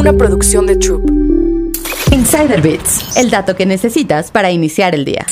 Una producción de Troop. Insider Bits, el dato que necesitas para iniciar el día.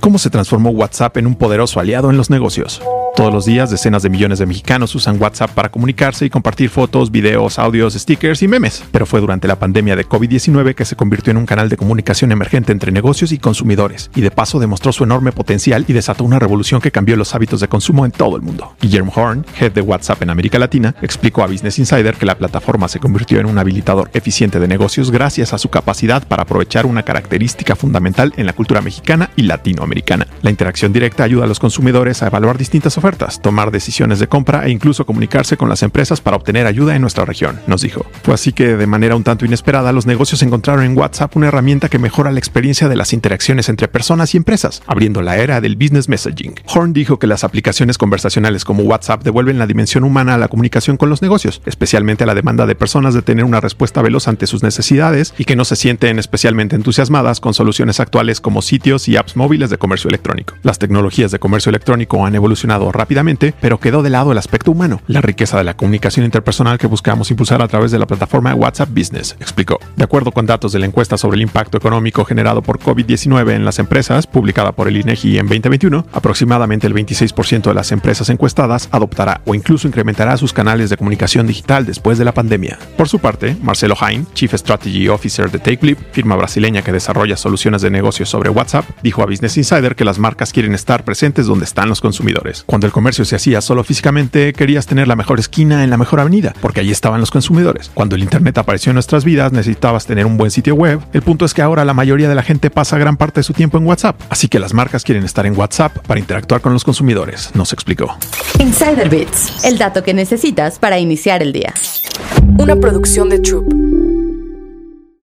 ¿Cómo se transformó WhatsApp en un poderoso aliado en los negocios? Todos los días, decenas de millones de mexicanos usan WhatsApp para comunicarse y compartir fotos, videos, audios, stickers y memes. Pero fue durante la pandemia de COVID-19 que se convirtió en un canal de comunicación emergente entre negocios y consumidores, y de paso demostró su enorme potencial y desató una revolución que cambió los hábitos de consumo en todo el mundo. Guillermo Horn, head de WhatsApp en América Latina, explicó a Business Insider que la plataforma se convirtió en un habilitador eficiente de negocios gracias a su capacidad para aprovechar una característica fundamental en la cultura mexicana y latinoamericana. La interacción directa ayuda a los consumidores a evaluar distintas ofertas tomar decisiones de compra e incluso comunicarse con las empresas para obtener ayuda en nuestra región, nos dijo. Fue así que, de manera un tanto inesperada, los negocios encontraron en WhatsApp una herramienta que mejora la experiencia de las interacciones entre personas y empresas, abriendo la era del business messaging. Horn dijo que las aplicaciones conversacionales como WhatsApp devuelven la dimensión humana a la comunicación con los negocios, especialmente a la demanda de personas de tener una respuesta veloz ante sus necesidades y que no se sienten especialmente entusiasmadas con soluciones actuales como sitios y apps móviles de comercio electrónico. Las tecnologías de comercio electrónico han evolucionado rápidamente, pero quedó de lado el aspecto humano, la riqueza de la comunicación interpersonal que buscamos impulsar a través de la plataforma WhatsApp Business, explicó. De acuerdo con datos de la encuesta sobre el impacto económico generado por COVID-19 en las empresas, publicada por el INEGI en 2021, aproximadamente el 26% de las empresas encuestadas adoptará o incluso incrementará sus canales de comunicación digital después de la pandemia. Por su parte, Marcelo Hain, Chief Strategy Officer de TakeLeap, firma brasileña que desarrolla soluciones de negocios sobre WhatsApp, dijo a Business Insider que las marcas quieren estar presentes donde están los consumidores. Cuando el comercio se hacía solo físicamente, querías tener la mejor esquina en la mejor avenida, porque allí estaban los consumidores. Cuando el Internet apareció en nuestras vidas, necesitabas tener un buen sitio web. El punto es que ahora la mayoría de la gente pasa gran parte de su tiempo en WhatsApp, así que las marcas quieren estar en WhatsApp para interactuar con los consumidores, nos explicó. Insider Bits, el dato que necesitas para iniciar el día. Una producción de Troop.